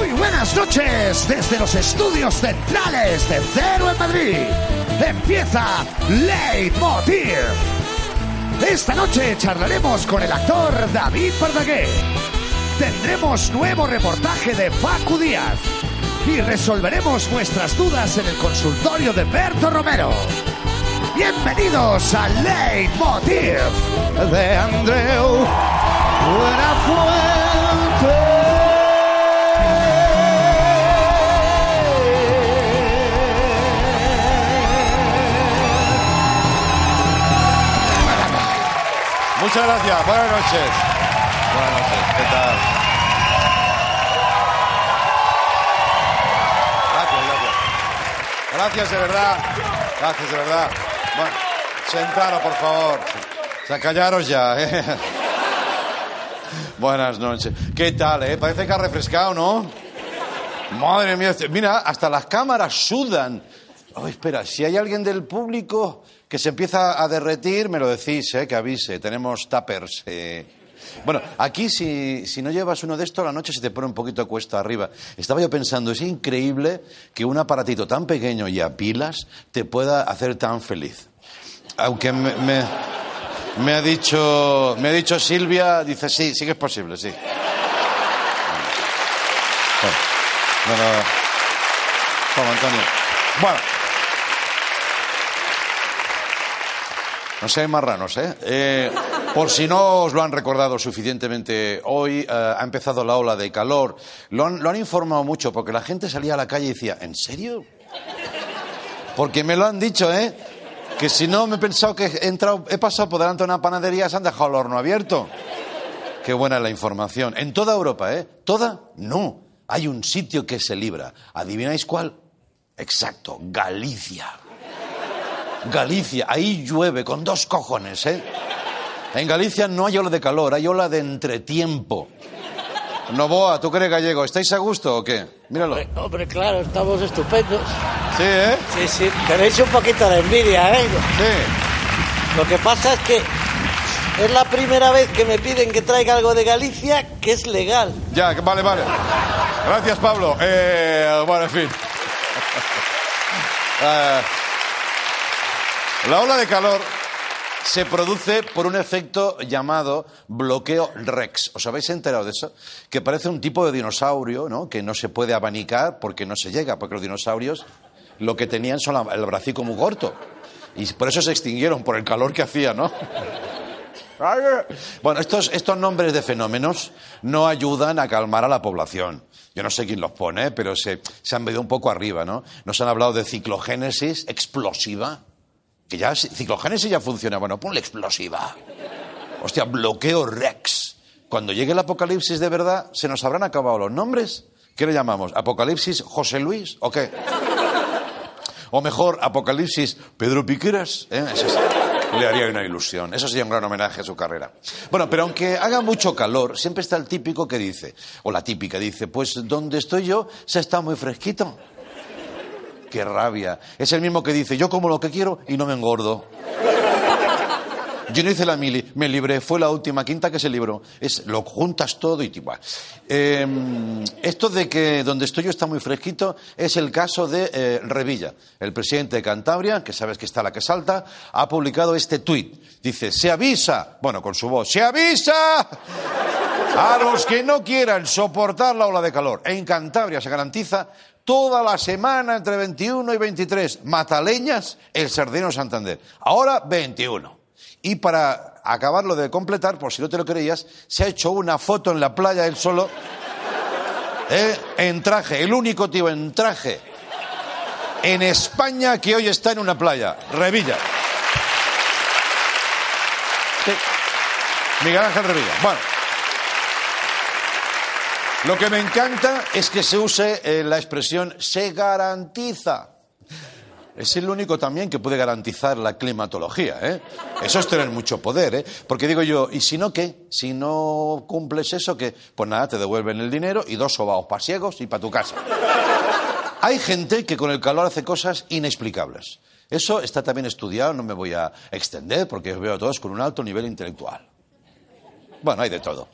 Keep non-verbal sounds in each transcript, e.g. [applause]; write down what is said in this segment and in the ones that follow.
Muy buenas noches desde los estudios centrales de Cero en Madrid. Empieza Leitmotiv. Esta noche charlaremos con el actor David Pardagué. Tendremos nuevo reportaje de Facu Díaz. Y resolveremos vuestras dudas en el consultorio de Berto Romero. Bienvenidos a Leitmotiv de Andreu Muchas gracias, buenas noches. Buenas noches, ¿qué tal? Gracias, gracias. Gracias de verdad. Gracias de verdad. Bueno, sentaros, por favor. O sea, callaros ya, ¿eh? [laughs] Buenas noches. ¿Qué tal, eh? Parece que ha refrescado, ¿no? Madre mía, este- mira, hasta las cámaras sudan. Oh, espera, si hay alguien del público que se empieza a derretir, me lo decís, ¿eh? Que avise. Tenemos tuppers. eh. Bueno, aquí si, si no llevas uno de estos, la noche se te pone un poquito cuesta arriba. Estaba yo pensando, es increíble que un aparatito tan pequeño y a pilas te pueda hacer tan feliz. Aunque me, me, ha dicho, me ha dicho Silvia, dice sí, sí que es posible, sí. No, no, no. Toma, Antonio. Bueno. No seáis marranos, ¿eh? ¿eh? Por si no os lo han recordado suficientemente, hoy eh, ha empezado la ola de calor. Lo han, informado mucho porque la gente salía a la calle y decía, ¿en serio? Porque me lo han dicho, ¿eh? Que si no me he pensado que he entrado, he pasado por delante de una panadería, se han dejado el horno abierto. Qué buena la información. En toda Europa, ¿eh? ¿Toda? No. Hay un sitio que se libra. ¿Adivináis cuál? Exacto, Galicia. Galicia, ahí llueve con dos cojones, ¿eh? En Galicia no hay ola de calor, hay ola de entretiempo. Novoa, tú que eres gallego, ¿estáis a gusto o qué? Míralo. Hombre, hombre, claro, estamos estupendos. Sí, ¿eh? Sí, sí, tenéis un poquito de envidia, ¿eh? Sí. Lo que pasa es que es la primera vez que me piden que traiga algo de Galicia que es legal. Ya, vale, vale. Gracias, Pablo. Eh, bueno, en fin. [laughs] Eh, la ola de calor se produce por un efecto llamado bloqueo Rex. ¿Os habéis enterado de eso? Que parece un tipo de dinosaurio, ¿no? Que no se puede abanicar porque no se llega, porque los dinosaurios lo que tenían son el bracico muy corto. Y por eso se extinguieron, por el calor que hacía, ¿no? Bueno, estos, estos nombres de fenómenos no ayudan a calmar a la población. Yo no sé quién los pone, pero se, se han venido un poco arriba, ¿no? Nos han hablado de ciclogénesis explosiva, que ya ciclogénesis ya funciona. Bueno, ponle explosiva. Hostia, bloqueo Rex. Cuando llegue el apocalipsis de verdad, ¿se nos habrán acabado los nombres? ¿Qué le llamamos? ¿Apocalipsis José Luis o qué? O mejor, Apocalipsis Pedro Piqueras. ¿eh? Le haría una ilusión. Eso sería un gran homenaje a su carrera. Bueno, pero aunque haga mucho calor, siempre está el típico que dice, o la típica dice, pues donde estoy yo se está muy fresquito. Qué rabia. Es el mismo que dice, yo como lo que quiero y no me engordo. Yo no hice la mili, me libré, fue la última quinta que se libró. Es, lo juntas todo y igual. Eh, esto de que donde estoy yo está muy fresquito es el caso de eh, Revilla. El presidente de Cantabria, que sabes que está la que salta, ha publicado este tuit. Dice, se avisa, bueno, con su voz, se avisa a los que no quieran soportar la ola de calor. En Cantabria se garantiza toda la semana entre 21 y 23. Mataleñas, el Sardino Santander. Ahora 21. Y para acabarlo de completar, por si no te lo creías, se ha hecho una foto en la playa él solo, [laughs] ¿eh? en traje, el único tío en traje en España que hoy está en una playa, Revilla. Sí. Miguel Ángel Revilla. Bueno. Lo que me encanta es que se use eh, la expresión se garantiza. Es el único también que puede garantizar la climatología, ¿eh? Eso es tener mucho poder, ¿eh? Porque digo yo, ¿y si no qué? Si no cumples eso, ¿qué? Pues nada, te devuelven el dinero y dos sobaos pasiegos y para tu casa. Hay gente que con el calor hace cosas inexplicables. Eso está también estudiado, no me voy a extender porque os veo a todos con un alto nivel intelectual. Bueno, hay de todo.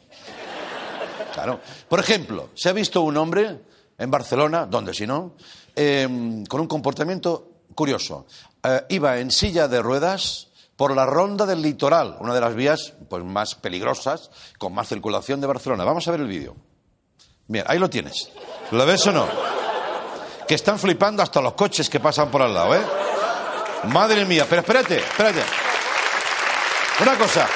Claro. Por ejemplo, ¿se ha visto un hombre en Barcelona, donde si no, eh, con un comportamiento curioso. Eh, iba en silla de ruedas por la ronda del litoral, una de las vías pues, más peligrosas, con más circulación de Barcelona. Vamos a ver el vídeo. Bien, ahí lo tienes. ¿Lo ves o no? Que están flipando hasta los coches que pasan por al lado, ¿eh? Madre mía, pero espérate, espérate. Una cosa.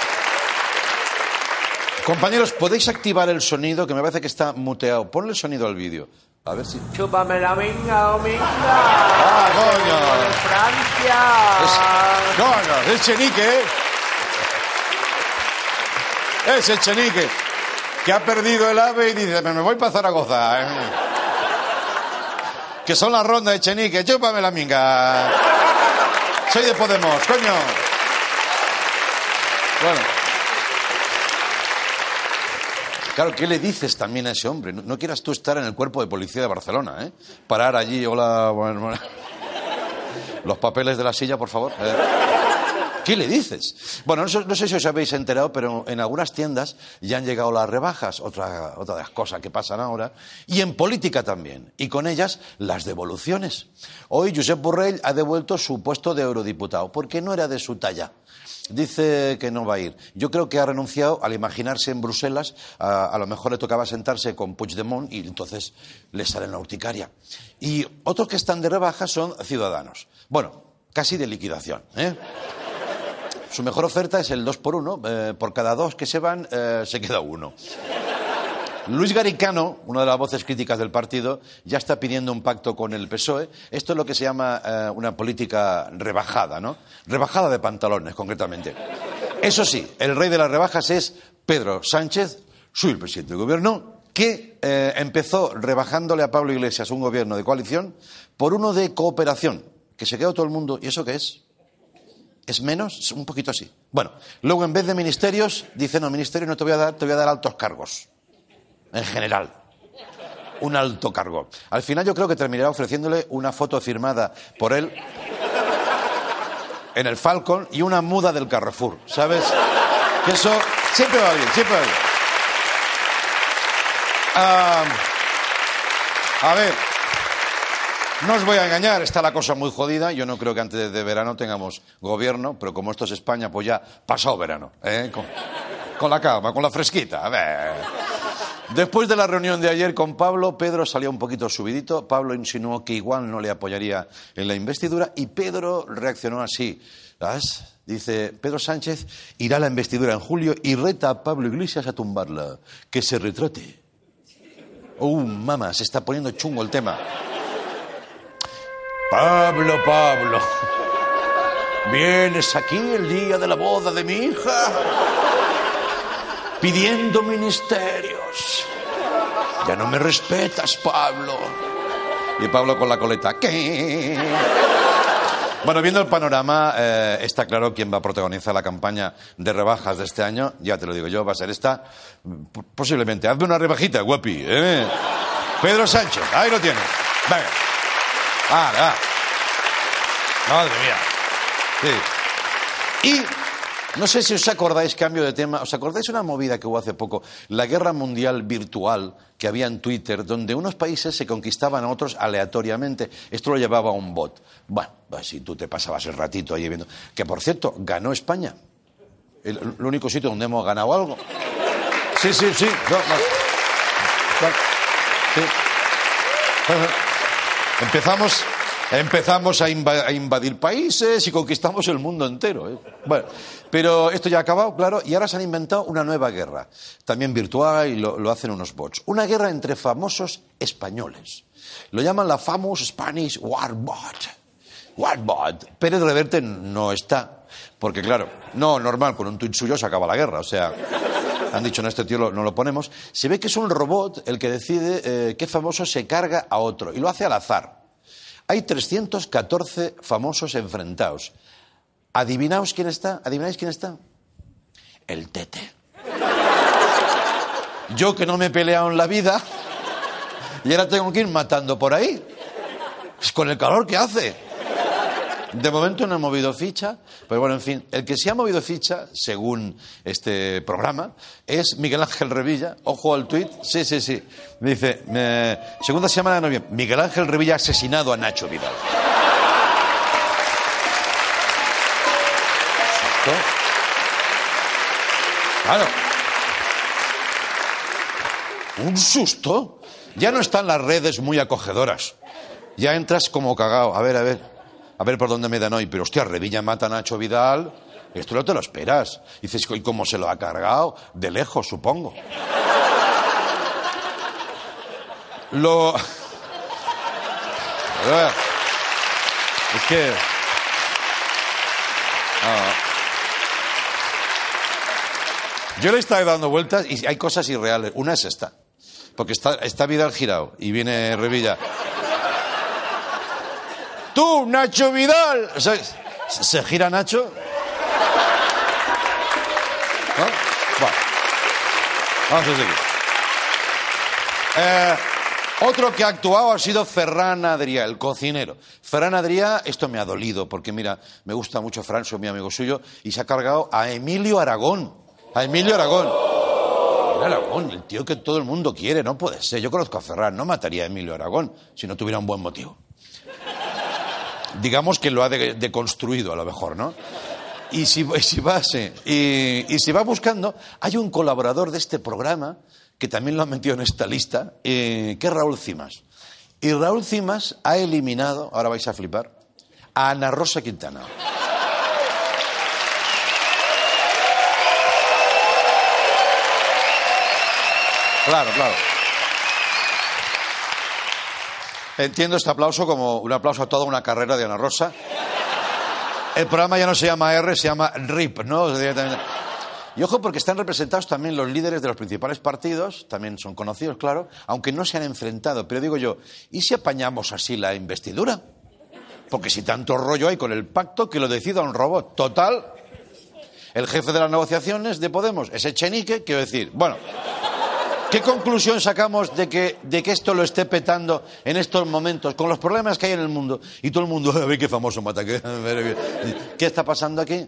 Compañeros, ¿podéis activar el sonido? Que me parece que está muteado. Ponle el sonido al vídeo. A ver si. Chúpame la minga, oh minga. ¡Ah, coño! De Francia. Es, no, es Chenique, ¿eh? Es el Chenique. Que ha perdido el ave y dice, me voy para Zaragoza. ¿eh? Que son las rondas de Chenique. Chúpame la minga. Soy de Podemos, coño. Bueno. Claro, ¿qué le dices también a ese hombre? No, quieras tú estar en el cuerpo de policía de Barcelona, ¿eh? Parar allí, hola. Los papeles de la silla, por favor. Eh, ¿Qué le dices? Bueno, no, sé- si os habéis enterado, pero en algunas tiendas ya han llegado las rebajas, otra, otra de las cosas que pasan ahora, y en política también, y con ellas las devoluciones. Hoy Josep Borrell ha devuelto su puesto de eurodiputado, porque no era de su talla. Dice que no va a ir. Yo creo que ha renunciado al imaginarse en Bruselas. A, a lo mejor le tocaba sentarse con Puigdemont y entonces le sale en la urticaria. Y otros que están de rebaja son ciudadanos. Bueno, casi de liquidación. ¿eh? Su mejor oferta es el 2 por 1 por cada dos que se van, eh, se queda uno. Luis Garicano, una de las voces críticas del partido, ya está pidiendo un pacto con el PSOE. Esto es lo que se llama eh, una política rebajada, ¿no? Rebajada de pantalones, concretamente. Eso sí, el rey de las rebajas es Pedro Sánchez, soy el presidente del gobierno, que eh, empezó rebajándole a Pablo Iglesias un gobierno de coalición por uno de cooperación, que se quedó todo el mundo. ¿Y eso qué es? ¿Es menos? Un poquito así. Bueno, luego en vez de ministerios, dice, no, ministerio no te voy a dar, te voy a dar altos cargos. En general. Un alto cargo. Al final yo creo que terminará ofreciéndole una foto firmada por él en el Falcon y una muda del Carrefour. ¿Sabes? Que eso siempre va bien, siempre va bien. Ah, a ver, no os voy a engañar, está la cosa muy jodida. Yo no creo que antes de verano tengamos gobierno, pero como esto es España, pues ya pasado verano. ¿eh? Con, la calma, con la fresquita. Después de la reunión de ayer con Pablo, Pedro salió un poquito subidito. Pablo insinuó que igual no le apoyaría en la investidura y Pedro reaccionó así. Dice, Pedro Sánchez irá a la investidura en julio y reta a Pablo Iglesias a tumbarla. Que se retrate. Uh, mamá, se está poniendo chungo el tema. Pablo, Pablo, vienes aquí el día de la boda de mi hija pidiendo ministerios. Ya no me respetas, Pablo. Y Pablo con la coleta. ¿Qué? Bueno, viendo el panorama, eh, está claro quién va a protagonizar la campaña de rebajas de este año. Ya te lo digo yo, va a ser esta. Posiblemente. Hazme una rebajita, guapi. ¿eh? Pedro Sánchez, ahí lo tienes. Venga. Vale, va. Madre mía. Sí. Y no sé si os acordáis, cambio de tema, ¿os acordáis una movida que hubo hace poco? La guerra mundial virtual que había en Twitter, donde unos países se conquistaban a otros aleatoriamente. Esto lo llevaba un bot. Bueno, pues si tú te pasabas el ratito ahí viendo. Que por cierto, ganó España. El, el único sitio donde hemos ganado algo. Sí, sí, sí. No. Sí. Empezamos, empezamos a, inva- a invadir países y conquistamos el mundo entero. ¿eh? Bueno, pero esto ya ha acabado, claro, y ahora se han inventado una nueva guerra, también virtual y lo, lo hacen unos bots. Una guerra entre famosos españoles. Lo llaman la Famous Spanish Warbot. Warbot. Pérez Reverte no está, porque claro, no, normal, con un tuit suyo se acaba la guerra, o sea... Han dicho, no, este tío no lo ponemos. Se ve que es un robot el que decide eh, qué famoso se carga a otro. Y lo hace al azar. Hay 314 famosos enfrentados. ¿Adivinaos quién está? ¿Adivináis quién está? El tete. Yo que no me he peleado en la vida y ahora tengo que ir matando por ahí. Es con el calor que hace. De momento no he movido ficha, pero bueno, en fin, el que sí ha movido ficha, según este programa, es Miguel Ángel Revilla. Ojo al tuit. Sí, sí, sí. Dice, eh, segunda semana de noviembre, Miguel Ángel Revilla ha asesinado a Nacho Vidal. Claro. Un susto. Ya no están las redes muy acogedoras. Ya entras como cagao. A ver, a ver. A ver por dónde me dan hoy. Pero hostia, Revilla mata a Nacho Vidal. Esto no te lo esperas. Dices, ¿y cómo se lo ha cargado? De lejos, supongo. Lo. [laughs] Es que. Yo le he estado dando vueltas y hay cosas irreales. Una es esta. Porque está, está Vidal girado y viene Revilla. ¡Tú, Nacho Vidal! ¿Se gira Nacho? ¿No? Bueno. Vamos a seguir. Eh, otro que ha actuado ha sido Ferran Adrià, el cocinero. Ferran Adrià, esto me ha dolido, porque mira, me gusta mucho Fran, soy mi amigo suyo, y se ha cargado a Emilio Aragón. A Emilio Aragón. Emilio Aragón, el tío que todo el mundo quiere, no puede ser. Yo conozco a Ferran, no mataría a Emilio Aragón si no tuviera un buen motivo. Digamos que lo ha de- deconstruido a lo mejor, ¿no? Y si, si va, sí, y, si va buscando, hay un colaborador de este programa que también lo han metido en esta lista, eh, que es Raúl Cimas. Y Raúl Cimas ha eliminado, ahora vais a flipar, a Ana Rosa Quintana. Claro, claro. Entiendo este aplauso como un aplauso a toda una carrera de Ana Rosa. El programa ya no se llama R, se llama RIP, ¿no? Y ojo porque están representados también los líderes de los principales partidos, también son conocidos, claro, aunque no se han enfrentado. Pero digo yo, ¿y si apañamos así la investidura? Porque si tanto rollo hay con el pacto, que lo decida un robot. Total, el jefe de las negociaciones de Podemos es Echenique, quiero decir, bueno, ¿Qué conclusión sacamos de que, de que esto lo esté petando en estos momentos, con los problemas que hay en el mundo? Y todo el mundo, [laughs] a ver qué famoso mata. ¿Qué, [laughs] ¿Qué está pasando aquí?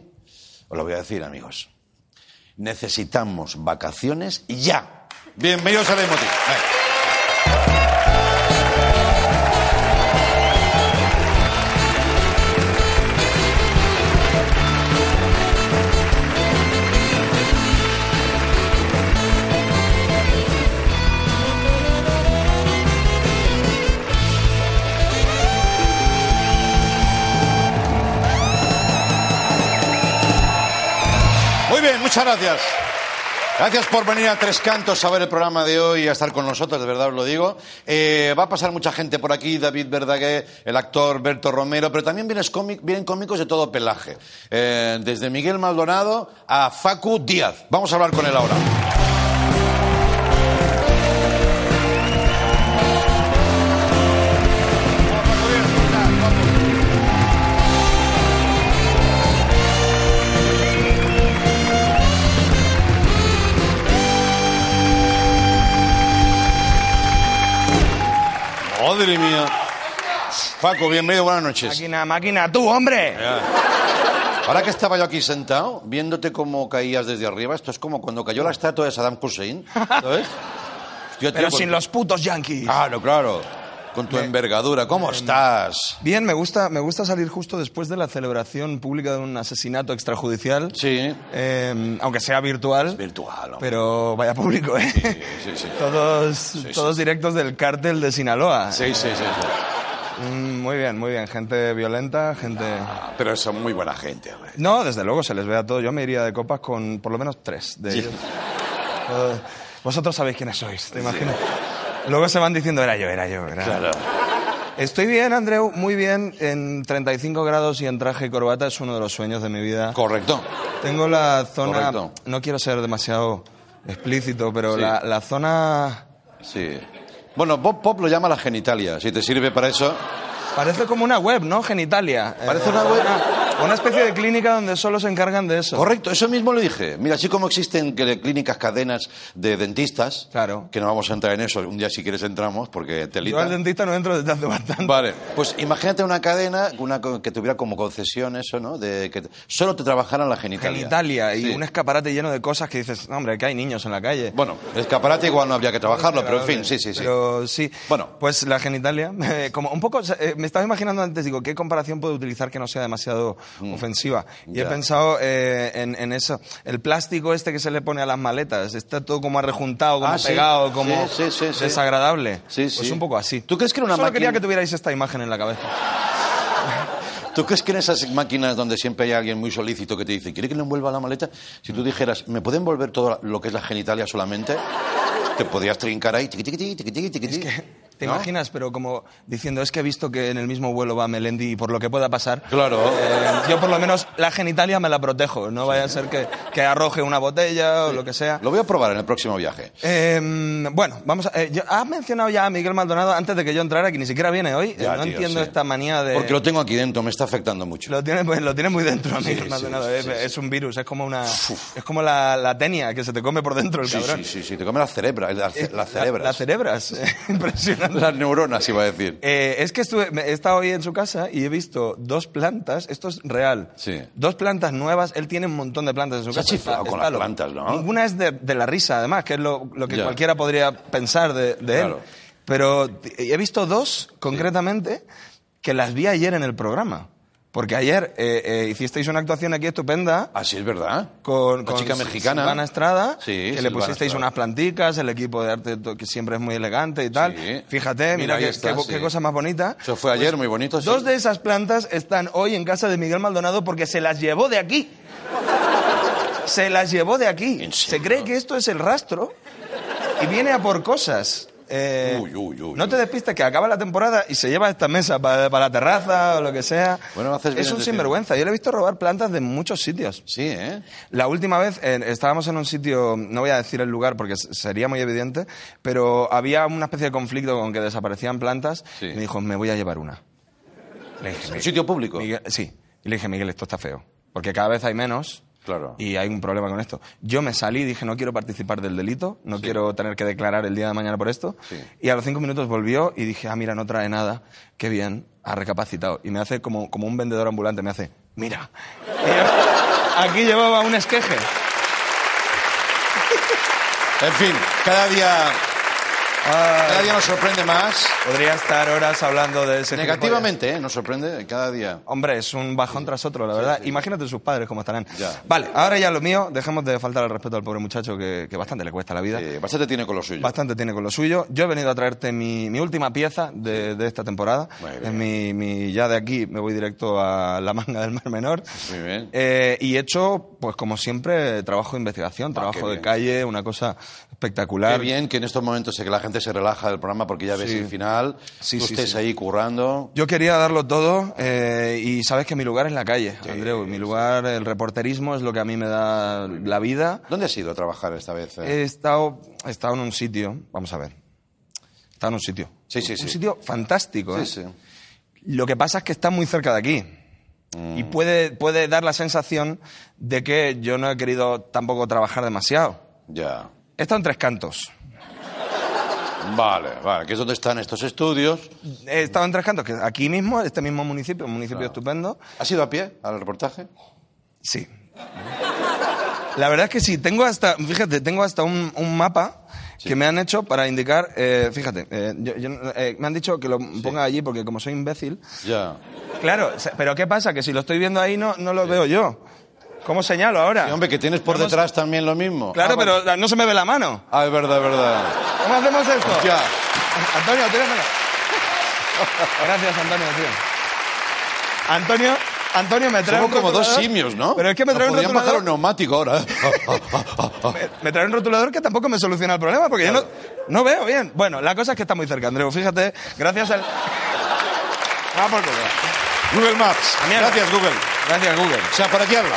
Os lo voy a decir, amigos. Necesitamos vacaciones ya. Bienvenidos a Leitmotiv. Muchas gracias. Gracias por venir a Tres Cantos a ver el programa de hoy y a estar con nosotros, de verdad os lo digo. Eh, va a pasar mucha gente por aquí, David Verdaguer, el actor Berto Romero, pero también vienes cómic- vienen cómicos de todo pelaje. Eh, desde Miguel Maldonado a Facu Díaz. Vamos a hablar con él ahora. Madre mía. Facu, bienvenido, buenas noches. Máquina, máquina, tú, hombre. Ahora que estaba yo aquí sentado, viéndote cómo caías desde arriba, esto es como cuando cayó la estatua de Saddam Hussein, ¿sabes? [laughs] Hostia, tío, Pero sin los putos yankees. Claro, claro. Con tu envergadura, ¿cómo estás? Bien, me gusta, me gusta salir justo después de la celebración pública de un asesinato extrajudicial. Sí. Eh, aunque sea virtual. Virtual, hombre. Pero vaya público, ¿eh? sí, sí. [laughs] Todos, sí. todos directos del cártel de Sinaloa. Sí, sí, sí. sí. Mm, muy bien, muy bien. Gente violenta, gente... Ah, Pero son muy buena gente, hombre. No, desde luego se les ve a todos. Yo me iría de copas con por lo menos tres de ellos. Todos- Vosotros sabéis quiénes sois, ¿te imaginas? Luego se van diciendo, era yo, era yo, era Claro. Estoy bien, Andreu, muy bien. En 35 grados y en traje y corbata es uno de los sueños de mi vida. Correcto. Tengo la zona... Correcto. No quiero ser demasiado explícito, pero Sí. la, la zona... Sí. Bueno, Bob Pop lo llama la genitalia. Si te sirve para eso. Parece como una web, ¿no? Genitalia. Parece Eh, una web. Una especie de clínica donde solo se encargan de eso. Correcto, eso mismo lo dije. Mira, así como existen clínicas, cadenas de dentistas, Claro. que no vamos a entrar en eso, un día si quieres entramos, porque te Yo al dentista no entro desde hace bastante. Vale, pues imagínate una cadena una, que tuviera como concesión eso, ¿no? De que solo te trabajaran la genitalia. Genitalia y Sí. un escaparate lleno de cosas que dices, "No, hombre, que hay niños en la calle. Bueno, escaparate igual no habría que trabajarlo, pero en fin, sí, sí, sí. Pero sí. Bueno. Pues la genitalia, [laughs] como un poco, eh, me estaba imaginando antes, digo, ¿qué comparación puedo utilizar que no sea demasiado ofensiva? Y he Mm. pensado eh, en, en eso. El plástico este que se le pone a las maletas, está todo como arrejuntado, como Ah, pegado, como Sí, sí, sí, sí. desagradable. Sí, Pues un poco así. ¿Tú crees que era una Solo máquina- quería que tuvierais esta imagen en la cabeza. [laughs] ¿Tú crees que en esas máquinas donde siempre hay alguien muy solícito que te dice, ¿quiere que le envuelva la maleta? Si tú dijeras, ¿me puede envolver todo lo que es la genitalia solamente? Te podías trincar ahí, tiqui, tiqui, tiqui, tiqui, tiqui, tiqui. ¿Te ¿No? imaginas? Pero como diciendo, es que he visto que en el mismo vuelo va Melendi y por lo que pueda pasar. Claro. eh, yo por lo menos la genitalia me la protejo. No vaya a ser que, que arroje una botella o lo que sea. Lo voy a probar en el próximo viaje. Eh, bueno, vamos a. eh, yo- has mencionado ya a Miguel Maldonado antes de que yo entrara, que ni siquiera viene hoy. Eh, Ya, no tío, entiendo sí. esta manía de. Porque lo tengo aquí dentro, me está afectando mucho. Lo tiene, pues, lo tiene muy dentro, Miguel sí, Maldonado. sí, es, es un virus, es como una. Es como la, la tenia que se te come por dentro el Sí, cabrón. sí, sí, sí, te come las cerebras, las, ce- las cerebras. Las [laughs] cerebras. Impresionante. [laughs] Las neuronas, iba a decir. Eh, es que estuve, he estado hoy en su casa y he visto dos plantas, esto es real, Sí. dos plantas nuevas, él tiene un montón de plantas en su Se ha casa. chiflado con las loco. plantas, ¿no? Ninguna es de, de la risa, además, que es lo, lo que Ya. cualquiera podría pensar de, de él. Claro. Pero t- he visto dos, concretamente, que las vi ayer en el programa. Porque ayer eh, eh, hicisteis una actuación aquí estupenda Así es verdad. con, La con chica mexicana. Silvana Estrada, Sí, que le pusisteis Estrada. unas planticas, el equipo de arte que siempre es muy elegante y tal. Sí. Fíjate, Mira, qué, está, qué bo- sí. qué cosa más bonita. Eso fue ayer, muy bonito. sí. Pues Dos de esas plantas están hoy en casa de Miguel Maldonado porque se las llevó de aquí. Se las llevó de aquí. ¿En Se cree que esto es el rastro y viene a por cosas. Eh, Uy, uy, uy, no te despistes que acaba la temporada y se lleva esta mesa para, para la terraza o lo que sea. Bueno, haces bien es un sinvergüenza. Yo le he visto robar plantas de muchos sitios. Sí, ¿eh? La última vez eh, estábamos en un sitio, no voy a decir el lugar porque sería muy evidente, pero había una especie de conflicto con que desaparecían plantas. Sí. Y me dijo, me voy a llevar una. Le dije, ¿Un sitio público? Miguel- sí. Y le dije, Miguel, esto está feo. Porque cada vez hay menos. Claro. Y hay un problema con esto. Yo me salí y dije, no quiero participar del delito, no quiero tener que declarar el día de mañana por esto. Sí. Y a los cinco minutos volvió y dije, ah, mira, no trae nada, qué bien, ha recapacitado. Y me hace como, como un vendedor ambulante, me hace, mira. Yo, aquí llevaba un esqueje. En fin, cada día, cada día nos sorprende más. Podría estar horas hablando de ese Negativamente, ¿eh? Nos sorprende cada día. Hombre, es un bajón tras otro, la verdad. Imagínate sus padres cómo estarán. Ya. Vale, ahora ya lo mío, dejemos de faltar al respeto al pobre muchacho que, que bastante le cuesta la vida. Bastante tiene con lo suyo. Bastante tiene con lo suyo. Yo he venido a traerte mi, mi última pieza de, de esta temporada. Muy bien. Es mi, mi- ya de aquí me voy directo a la manga del Mar Menor. Muy bien. Eh, y he hecho, pues como siempre, trabajo de investigación, Ah, trabajo de calle, una cosa espectacular. Qué bien que en estos momentos en que la gente se relaja del programa porque ya ves Sí. el final, Sí, tú sí, estés ahí currando. Yo quería darlo todo eh, y sabes que mi lugar es la calle, Andreu. Mi lugar, el reporterismo es lo que a mí me da la vida. ¿Dónde has ido a trabajar esta vez? eh? He estado, he estado en un sitio, vamos a ver. He estado en un sitio. Sí, sí, Un sí. sitio fantástico. ¿eh? sí, sí. Lo que pasa es que está muy cerca de aquí. Mm. Y puede, puede dar la sensación de que yo no he querido tampoco trabajar demasiado. Ya. He estado en tres cantos. Vale, vale, que es donde están estos estudios. He estado en tres cantos, que aquí mismo, este mismo municipio, un municipio estupendo. ¿Has ido a pie al reportaje? Sí. La verdad es que sí, tengo hasta, fíjate, tengo hasta un, un mapa que me han hecho para indicar, eh, fíjate, eh, yo- yo, eh, me han dicho que lo ponga allí porque como soy imbécil, Ya. claro, pero ¿qué pasa? Que si lo estoy viendo ahí no, no lo veo yo. ¿Cómo señalo ahora? Y, hombre, que tienes por detrás también lo mismo. Claro, Ah, pero no se me ve la mano. Ah, es verdad, es verdad. ¿Cómo hacemos esto? Ya. Antonio, tíramelo. Gracias, Antonio, tío. Antonio, Antonio me trae Somos un como dos rotulador, simios, ¿no? Pero es que me trae Nos un podrían bajar un rotulador, neumático ahora. [laughs] me, me trae un rotulador que tampoco me soluciona el problema porque yo no, no veo bien. Bueno, la cosa es que está muy cerca, Andreu. Fíjate, gracias al... Ah, por culo. Google Maps. Gracias, Google. Gracias, Google. O sea, por aquí habla.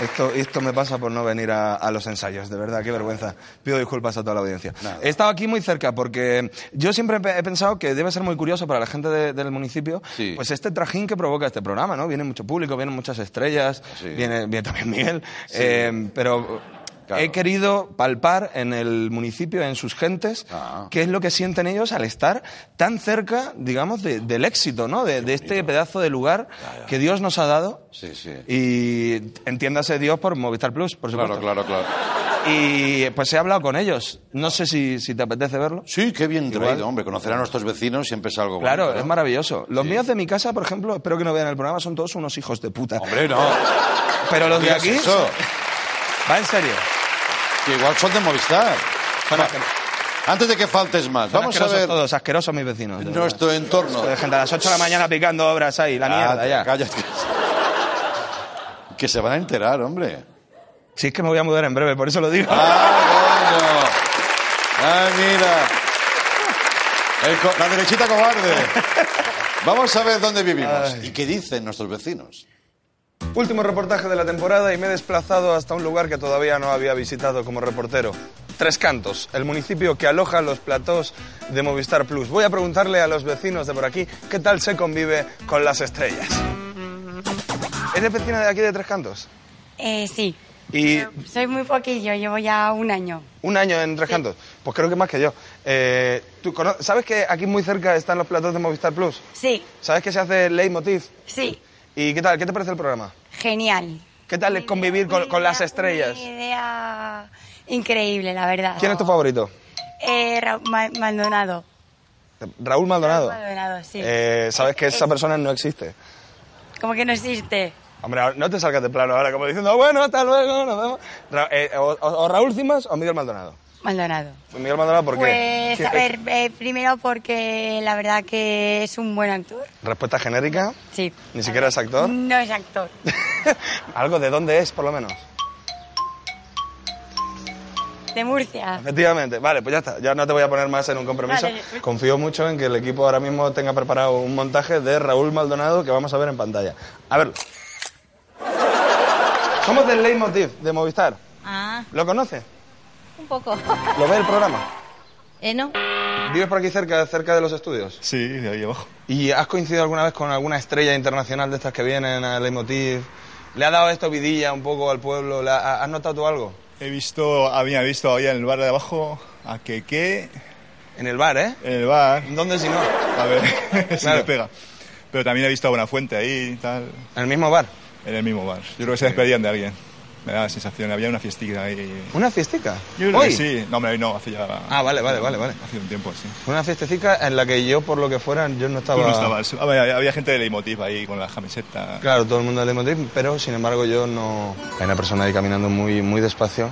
Esto, esto me pasa por no venir a, a los ensayos, de verdad, qué vergüenza. Pido disculpas a toda la audiencia. Nada. He estado aquí muy cerca porque yo siempre he pe- he pensado que debe ser muy curioso para la gente de- del municipio, Sí. pues este trajín que provoca este programa, ¿no? Viene mucho público, vienen muchas estrellas, Sí. viene, viene también Miguel, eh, pero Claro. he querido palpar en el municipio, en sus gentes, Ah. qué es lo que sienten ellos al estar tan cerca, digamos, de- del éxito, ¿no? De, de este pedazo de lugar que Dios nos ha dado. Sí, sí. Y entiéndase Dios por Movistar Plus, por supuesto. Claro, claro, claro. Y pues he hablado con ellos. No sé si, si te apetece verlo. Sí, qué bien Igual. traído, hombre. Conocer a nuestros vecinos siempre es algo Claro, bonito, es maravilloso. Los míos de mi casa, por ejemplo, espero que no vean el programa, son todos unos hijos de puta. Hombre, no. Pero los de aquí... Eso, [laughs] Va en serio. Que igual son de Movistar. Antes de que faltes más, vamos a ver todos, asquerosos mis vecinos. de verdad. nuestro entorno. De gente a las 8 de la mañana picando obras ahí, la mierda Ah, ya. Cállate. [laughs] Que se van a enterar, hombre. Si es que me voy a mudar en breve, por eso lo digo. ¡Ah, coño! ¡Ah, mira! Co- la derechita cobarde. [laughs] Vamos a ver dónde vivimos y qué dicen nuestros vecinos. Último reportaje de la temporada y me he desplazado hasta un lugar que todavía no había visitado como reportero. Tres Cantos, el municipio que aloja los platós de Movistar Plus. Voy a preguntarle a los vecinos de por aquí qué tal se convive con las estrellas. ¿Eres vecina de aquí de Tres Cantos? Eh, sí. Y Soy muy poquillo, llevo ya un año. un año en Tres Cantos. Pues creo que más que yo. Eh, ¿tú cono- ¿Sabes que aquí muy cerca están los platós de Movistar Plus? Sí, ¿Sabes que se hace Leitmotiv? sí. ¿Y qué tal? ¿Qué te parece el programa? Genial. ¿Qué tal es convivir con, con las estrellas? Una idea increíble, la verdad. ¿Quién es tu favorito? Eh, Ra- Ma- Maldonado. Raúl Maldonado. Raúl Maldonado, sí. Eh, Sabes que esa Es- persona no existe. Como que no existe. Hombre, no te salgas de plano ahora como diciendo, bueno, hasta luego, nos vemos. Ra- eh, o Raúl Cimas o Miguel Maldonado. Maldonado. Miguel Maldonado, ¿por qué? Pues, ¿Qué- a ver, eh, primero porque la verdad que es un buen actor. Respuesta genérica. Sí. Ni siquiera es actor. No es actor. [laughs] Algo de dónde es, por lo menos. De Murcia. Efectivamente. Vale, pues ya está. Ya no te voy a poner más en un compromiso. Vale. Confío mucho en que el equipo ahora mismo tenga preparado un montaje de Raúl Maldonado que vamos a ver en pantalla. A verlo. [laughs] Somos del Leitmotiv de Movistar. Ah, ¿Lo conoce? Un poco. [laughs] ¿Lo ve el programa? ¿Eh, no? ¿Vives por aquí cerca, cerca de los estudios? Sí, de ahí abajo. ¿Y has coincidido alguna vez con alguna estrella internacional de estas que vienen a Leitmotiv? ¿Le ha dado esto vidilla un poco al pueblo? ¿Le ha- ¿Has notado tú algo? He visto, había visto ahí en el bar de abajo a Keke, En el bar, ¿eh? en el bar. ¿Dónde si no? A ver [laughs] si Claro. me pega. Pero también he visto a Buenafuente ahí y tal, En el mismo bar. en el mismo bar. Yo creo que se despedían de alguien. Me da la sensación, había una fiestita ahí. ¿Una fiestica? Yo creo ¿Hoy? que sí. No, hombre, no, hace ya... Ah, vale, vale, vale, vale. Hace un tiempo, sí. Una fiestecica en la que yo, por lo que fuera, yo no estaba... Tú no estabas. Había, había gente de Leitmotiv ahí con la camiseta. Claro, todo el mundo de Leitmotiv, pero sin embargo yo no... Hay una persona ahí caminando muy, muy despacio.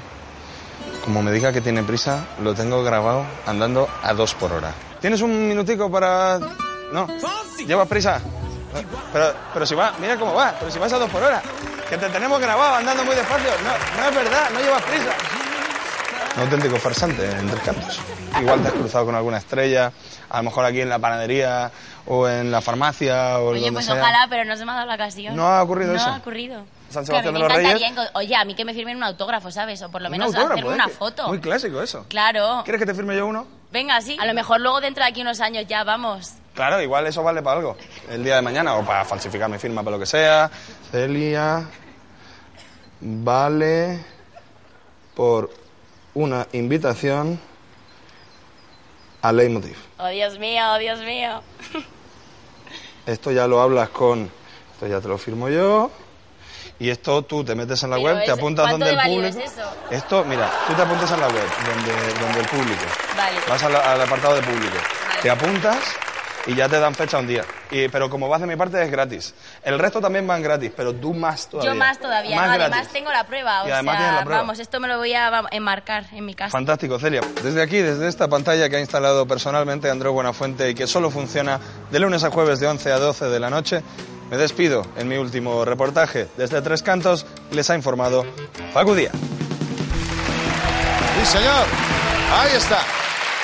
Como me diga que tiene prisa, lo tengo grabado andando a dos por hora. ¿Tienes un minutico para...? No. ¿Llevas prisa? Pero, pero si va, mira cómo va, pero si vas a dos por hora. Que te tenemos grabado andando muy despacio. No, no es verdad, no llevas prisa. Un auténtico farsante en tres cantos. Igual te has cruzado con alguna estrella, a lo mejor aquí en la panadería o en la farmacia o Oye, donde pues sea. ojalá, pero no se me ha dado la ocasión. ¿No ha ocurrido no eso? ha ocurrido. San Que a mí Sebastián de los Reyes. Oye, a mí que me firmen un autógrafo, ¿sabes? O por lo Un menos autógrafo, hacerme ¿eh? una Que- foto. Muy clásico eso. Claro. ¿Quieres que te firme yo uno? Venga, sí. A lo mejor luego dentro de aquí unos años ya vamos. Claro, igual eso vale para algo. El día de mañana o para falsificar mi firma, para lo que sea. Celia vale por una invitación a Leitmotiv. Oh, Dios mío, oh, Dios mío. [laughs] Esto ya lo hablas con... Esto ya te lo firmo yo. Y esto tú te metes en la Pero web, te apuntas ¿cuánto donde de el público... es eso? Esto, mira, tú te apuntas en la web, donde, donde el público. Vale. Vas al, al apartado de público. Vale. Te apuntas y ya te dan fecha un día. Y, pero como vas de mi parte es gratis. El resto también van gratis, pero tú más todavía. Yo más todavía. Más no, además tengo la prueba. O Y además sea, tienes la prueba. vamos, esto me lo voy a enmarcar en mi casa. Fantástico, Celia. Desde aquí, desde esta pantalla que ha instalado personalmente Andrés Buenafuente y que solo funciona de lunes a jueves de 11 a 12 de la noche, me despido en mi último reportaje. Desde Tres Cantos les ha informado Facu Díaz. Sí, señor. Ahí está.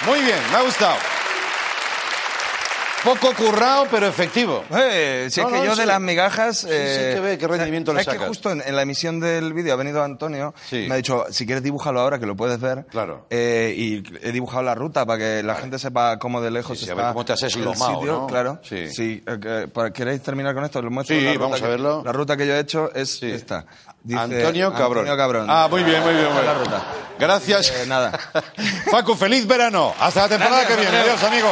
Muy bien, me ha gustado. Poco currado, pero efectivo. Eh, si No, es que no, yo sí. de las migajas... sí, eh, que ve qué rendimiento le ¿sabes que sacas? justo en, en la emisión del vídeo ha venido Antonio, Sí. me ha dicho, si quieres dibújalo ahora, que lo puedes ver. Claro. Eh, y he dibujado la ruta para que la gente sepa cómo de lejos sí, a está ver cómo te has el sitio, ¿no? Claro. Sí. Sí. eh, que- ¿Queréis terminar con esto? Lo muestro, Sí, la ruta vamos a que- verlo. La ruta que yo he hecho es esta. Dice, Antonio Cabrón. Antonio Cabrón. Ah, muy bien, muy bien. muy es la bien. ruta. Gracias. Eh, nada. Paco, feliz verano. Hasta la temporada Gracias, que viene. Adiós, amigo.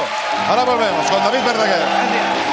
Ahora volvemos con David Verdaguer. Don't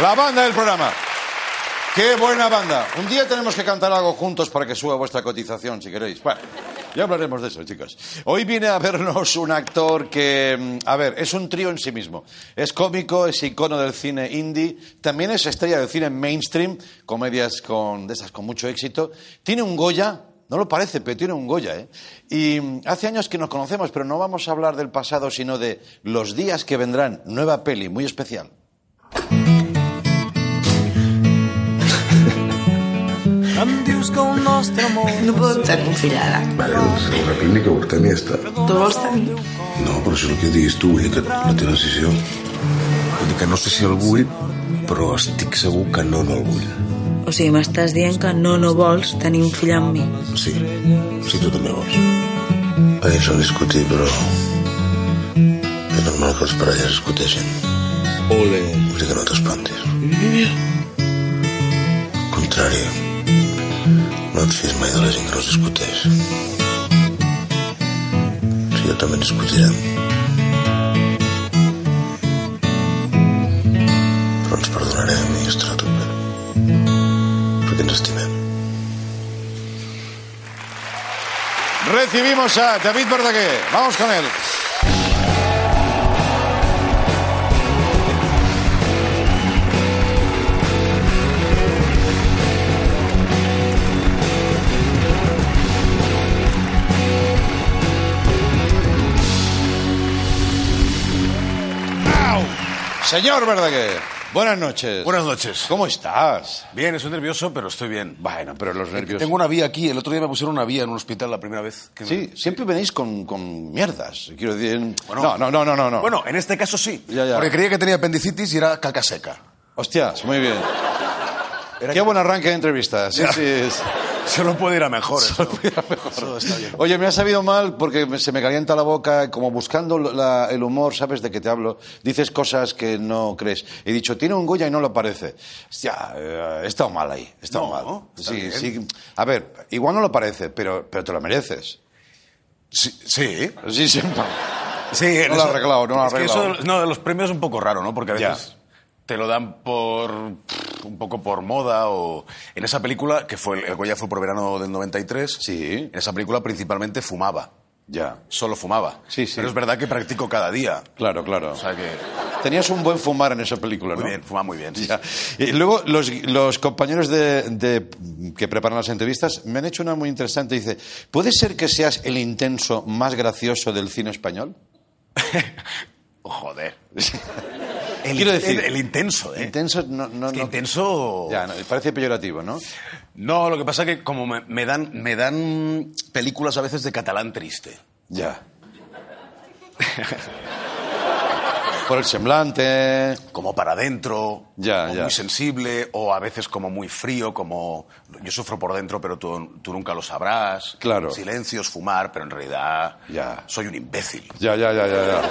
La banda del programa. ¡Qué buena banda! Un día tenemos que cantar algo juntos para que suba vuestra cotización, si queréis. Bueno, ya hablaremos de eso, chicos. Hoy viene a vernos un actor que, mm, a ver, es un trío en sí mismo. Es cómico, es icono del cine indie, también es estrella del cine mainstream, comedias con, de esas con mucho éxito. Tiene un Goya, no lo parece, pero tiene un Goya, ¿eh? Y mm, hace años que nos conocemos, pero no vamos a hablar del pasado, sino de los días que vendrán. Nueva peli, muy especial. No puedo estar confillada. Vale, la clínica ho tenia està. Tu tenir? No, però això el que diguis tu, vull dir que la teva decisió. Vull dir que no sé si el vull, però estic segur que no, no el vull. O sigui, m'estàs dient que no, no vols tenir un fill amb mi. Sí, sí, tu també vols. Bé, això discutir, però... És normal que els parelles discuteixin. Ole. Vull dir que no t'espantis. Al contrari, no et fies mai de la gent que no es discuteix. Si jo també discutirem. Recibimos a David Verdaguer. Vamos con él. Señor Verdaguer, buenas noches. Buenas noches. ¿Cómo estás? Bien, estoy nervioso, pero estoy bien. Bueno, pero los nervios... Tengo una vía aquí. El otro día me pusieron una vía en un hospital la primera vez. que me- Sí, siempre venís con, con mierdas. Quiero decir... Bueno. no, no, no, no, no, no. Bueno, en este caso sí. Ya, ya. Porque creía que tenía apendicitis y era caca seca. Hostias, muy bien. Qué buen arranque de entrevista. Sí, sí. es- Solo puede ir a mejor. eso. Puede ir a mejor. Eso está bien. Oye, me ha sabido mal porque se me calienta la boca, como buscando la- el humor, ¿sabes de qué te hablo? Dices cosas que no crees. He dicho, tiene un Goya y no lo parece. Hostia, eh, he estado mal ahí, he estado No, mal. está Sí, bien. sí. A ver, igual no lo parece, pero, pero te lo mereces. Sí. Sí. Sí, sí. Sí, No lo ha arreglado, no lo ha es que eso arreglado. no, de los premios es un poco raro, ¿no? Porque a Ya. Te lo dan por un poco por moda o en esa película que fue el, Goya fue por verano del 93. Sí. En esa película principalmente fumaba. Ya. Solo fumaba. Sí, sí. Pero es verdad que practico cada día. Claro, claro. O sea que Tenías un buen fumar en esa película, muy ¿no? bien, fuma muy bien. sí, Ya. Y luego los, los compañeros de, de- que preparan las entrevistas me han hecho una muy interesante. Dice, ¿puede ser que seas el intenso más gracioso del cine español? [laughs] Joder. [laughs] El, Quiero decir- el intenso, ¿eh? Intenso, no, no, Es que no- intenso. Ya, no, parece peyorativo, ¿no? No, lo que pasa que como me, me dan me dan películas a veces de catalán triste. Ya. [laughs] Por el semblante. Como para adentro, Ya, o ya. muy sensible, o a veces como muy frío, como yo sufro por dentro, pero tú, tú nunca lo sabrás. Claro. Silencios, fumar, pero en realidad Ya. soy un imbécil. Ya, ya, ya, ya. ya.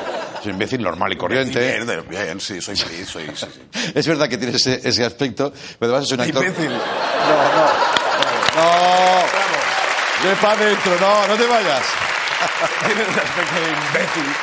Un imbécil normal y corriente. Bien, de- bien, sí, soy feliz, soy, sí, sí. [laughs] Es verdad que tienes ese, ese aspecto, pero además es un actor... Imbécil. No, no. No. De pa' dentro, no, no te vayas. Tiene un aspecto de imbécil.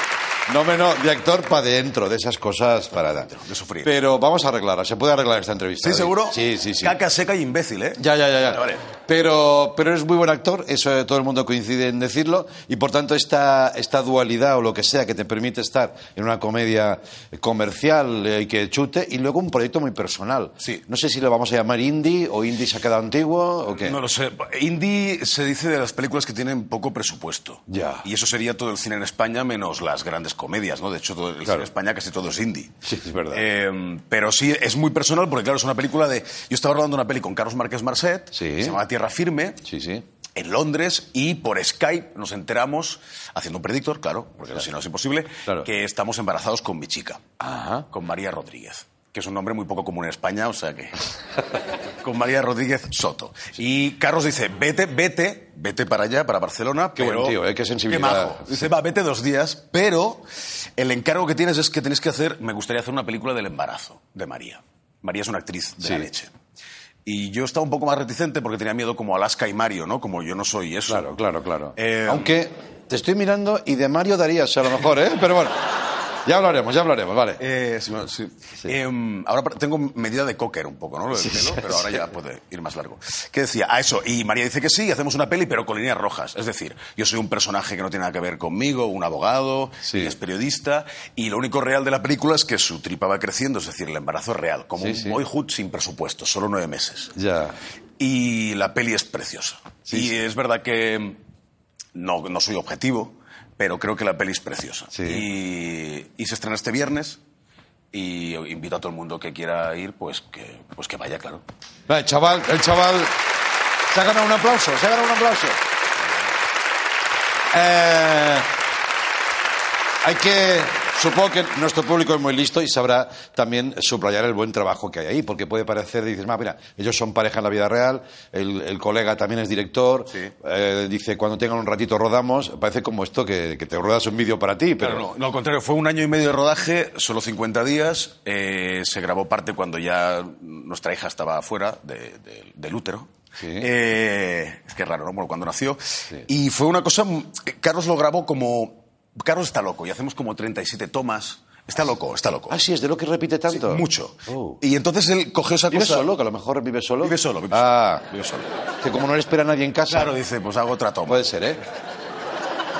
No menos de actor para dentro, de esas cosas para adentro. De sufrir. Pero vamos a arreglarla, se puede arreglar esta entrevista. ¿Sí, David? seguro? Sí, sí, sí. Caca seca y imbécil, ¿eh? Ya, ya, ya. ya. Vale, vale. Pero, pero es muy buen actor, eso eh, todo el mundo coincide en decirlo, y por tanto esta, esta dualidad o lo que sea que te permite estar en una comedia comercial eh, y que chute, y luego un proyecto muy personal. Sí. No sé si lo vamos a llamar indie o indie se ha quedado antiguo o qué. No lo sé. Indie se dice de las películas que tienen poco presupuesto. Ya. Y eso sería todo el cine en España menos las grandes comedias, ¿no? De hecho, todo el cine en España casi todo es indie. Sí, es verdad. Eh, pero sí, es muy personal porque, claro, es una película de... Yo estaba rodando una peli con Carlos Márquez Marcet, Sí. se llama Tierra Firme, Sí, sí. en Londres, y por Skype nos enteramos, haciendo un predictor, claro, porque si no es imposible, Claro. que estamos embarazados con mi chica, Ajá. con María Rodríguez, que es un nombre muy poco común en España, o sea que... [laughs] con María Rodríguez Soto. Y Carlos dice, vete, vete, vete para allá, para Barcelona. Qué pero- buen tío, ¿eh? Qué sensibilidad. majo. Dice, va, vete dos días, pero el encargo que tienes es que tienes que hacer, me gustaría hacer una película del embarazo de María. María es una actriz de la leche. Y yo estaba un poco más reticente porque tenía miedo como Alaska y Mario, ¿no? Como yo no soy eso. Claro, claro, claro. Eh, Aunque te estoy mirando y de Mario darías a lo mejor, ¿eh? Pero bueno, ya hablaremos, ya hablaremos, vale. Eh, sí, bueno, sí. Em, ahora tengo medida de cocker un poco, ¿no? Lo del pelo, pero ahora ya puede ir más largo. ¿Qué decía? A eso. Y María dice que sí, hacemos una peli, pero con líneas rojas. Es decir, yo soy un personaje que no tiene nada que ver conmigo, un abogado, es periodista, y lo único real de la película es que su tripa va creciendo, es decir, el embarazo es real, como un boyhood sin presupuesto, solo nueve meses. Ya. Y la peli es preciosa. Y es verdad que no, no soy objetivo, pero creo que la peli es preciosa. Sí. Y, y se estrena este viernes. Y invito a todo el mundo que quiera ir, pues que, pues que vaya, claro. El chaval, el chaval se ha ganado un aplauso, se ha ganado un aplauso. Eh, hay que, supongo que nuestro público es muy listo y sabrá también subrayar el buen trabajo que hay ahí, porque puede parecer, dices, "Ma, mira, ellos son pareja en la vida real, el, el colega también es director, Sí. eh, dice, cuando tengan un ratito rodamos, parece como esto que, que te ruedas un vídeo para ti, pero no, no, al contrario, fue un año y medio de rodaje, solo 50 días. eh, se grabó parte cuando ya nuestra hija estaba fuera de- de- del útero. Sí. Eh, es que es raro, ¿no? Bueno, cuando nació. Y fue una cosa. Carlos lo grabó como. Carlos está loco y hacemos como 37 tomas. Está loco, está loco. Ah, sí, es de lo que repite tanto. Mucho. Oh. Y entonces él cogió esa ¿Vive cosa. solo? Que a lo mejor vive solo. Vive solo, vive ah, Vive solo. que como no le espera a nadie en casa. Claro, dice, pues hago otra toma. Puede ser, ¿eh?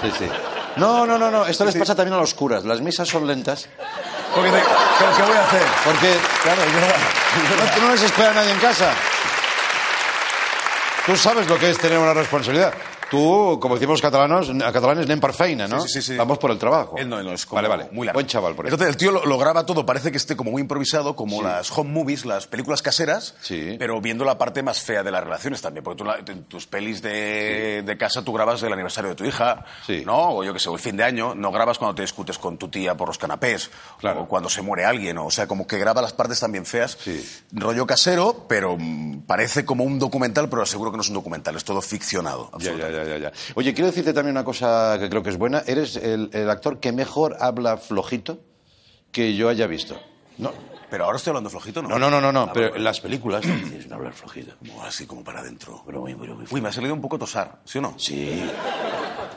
Sí, sí. No, no, no, no. Esto les pasa también a los curas. Las misas son lentas. Porque te- ¿Pero qué voy a hacer? Porque, claro, [laughs] no, no les espera a nadie en casa. Tú sabes lo que es tener una responsabilidad. Tú, como decimos los catalanos, catalanes, nen per feina, ¿no? Sí, sí, sí. Vamos por el trabajo. Él no, él no, es como Vale, vale. muy largo. Buen chaval, por eso. Entonces el tío lo, lo graba todo, parece que esté como muy improvisado, como las home movies, las películas caseras, Sí. pero viendo la parte más fea de las relaciones también. Porque tú en tus pelis de, de casa tú grabas el aniversario de tu hija. ¿no? O yo que sé, o el fin de año, no grabas cuando te discutes con tu tía por los canapés, Claro. o cuando se muere alguien, o sea, como que graba las partes también feas. Sí. Rollo casero, pero mm, parece como un documental, pero aseguro que no es un documental, es todo ficcionado. Ya, ya, ya, ya, ya. Oye, quiero decirte también una cosa que creo que es buena. Eres el, el actor que mejor habla flojito que yo haya visto. No, Pero ahora estoy hablando flojito, ¿no? no, no, no, no, no, Ah, pero en las películas [clears throat] dices, no hablar flojito. Como así, como para adentro. Pero muy, muy, muy Uy, me ha salido un poco tosar, ¿sí o no? Sí.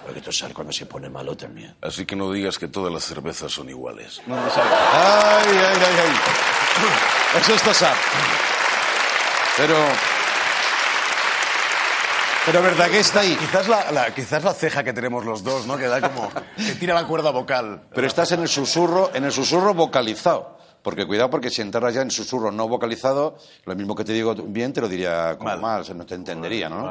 Porque tosar cuando se pone malo también. Así que no digas que todas las cervezas son iguales. Ay, ay, ay, ay. [clears throat] Eso es tosar. Pero. Pero verdad que está ahí. Quizás la, la- quizás la ceja que tenemos los dos, ¿no? Que da como... que tira la cuerda vocal. Pero estás en el susurro, en el susurro vocalizado. Porque cuidado, porque si entraras ya en susurro no vocalizado, lo mismo que te digo bien, te lo diría como Mal. mal, o sea, no te entendería, ¿no?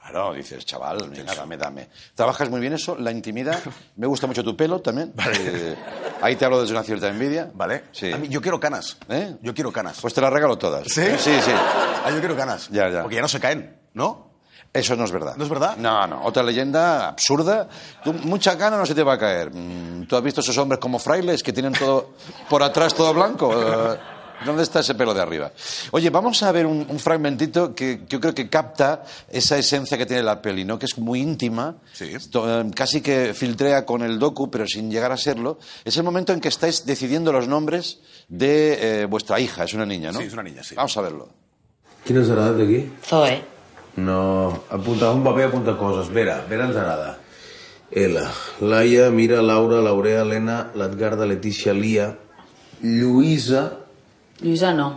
Claro, dices, chaval, venga, dame, dame. Trabajas muy bien eso, la intimidad. Me gusta mucho tu pelo también. Eh, ahí te hablo desde una cierta envidia. ¿Vale? Sí. A mí- yo quiero canas. ¿Eh? Yo quiero canas. Pues te las regalo todas. ¿Sí? Sí, sí. Ah, yo quiero canas. Ya, ya. Porque ya no se caen, ¿no? Eso no es verdad. ¿No es verdad? No, no. Otra leyenda absurda. Tú, mucha gana no se te va a caer. Mm, ¿Tú has visto esos hombres como frailes que tienen todo por atrás todo blanco? Eh, ¿Dónde está ese pelo de arriba? Oye, vamos a ver un, un fragmentito que yo creo que capta esa esencia que tiene la peli, ¿no? Que es muy íntima. Sí. To- eh, Casi que filtrea con el docu, pero sin llegar a serlo. Es el momento en que estáis decidiendo los nombres de eh, vuestra hija. Es una niña, ¿no? Sí, es una niña, sí. Vamos a verlo. Quina serà d'aquí? Zoe. No, apunta un paper, apunta coses. Vera, Vera ens agrada. L. Laia, Mira, Laura, Laurea, Helena, l'Edgarda, Letícia, Lia, Lluïsa... Lluïsa no.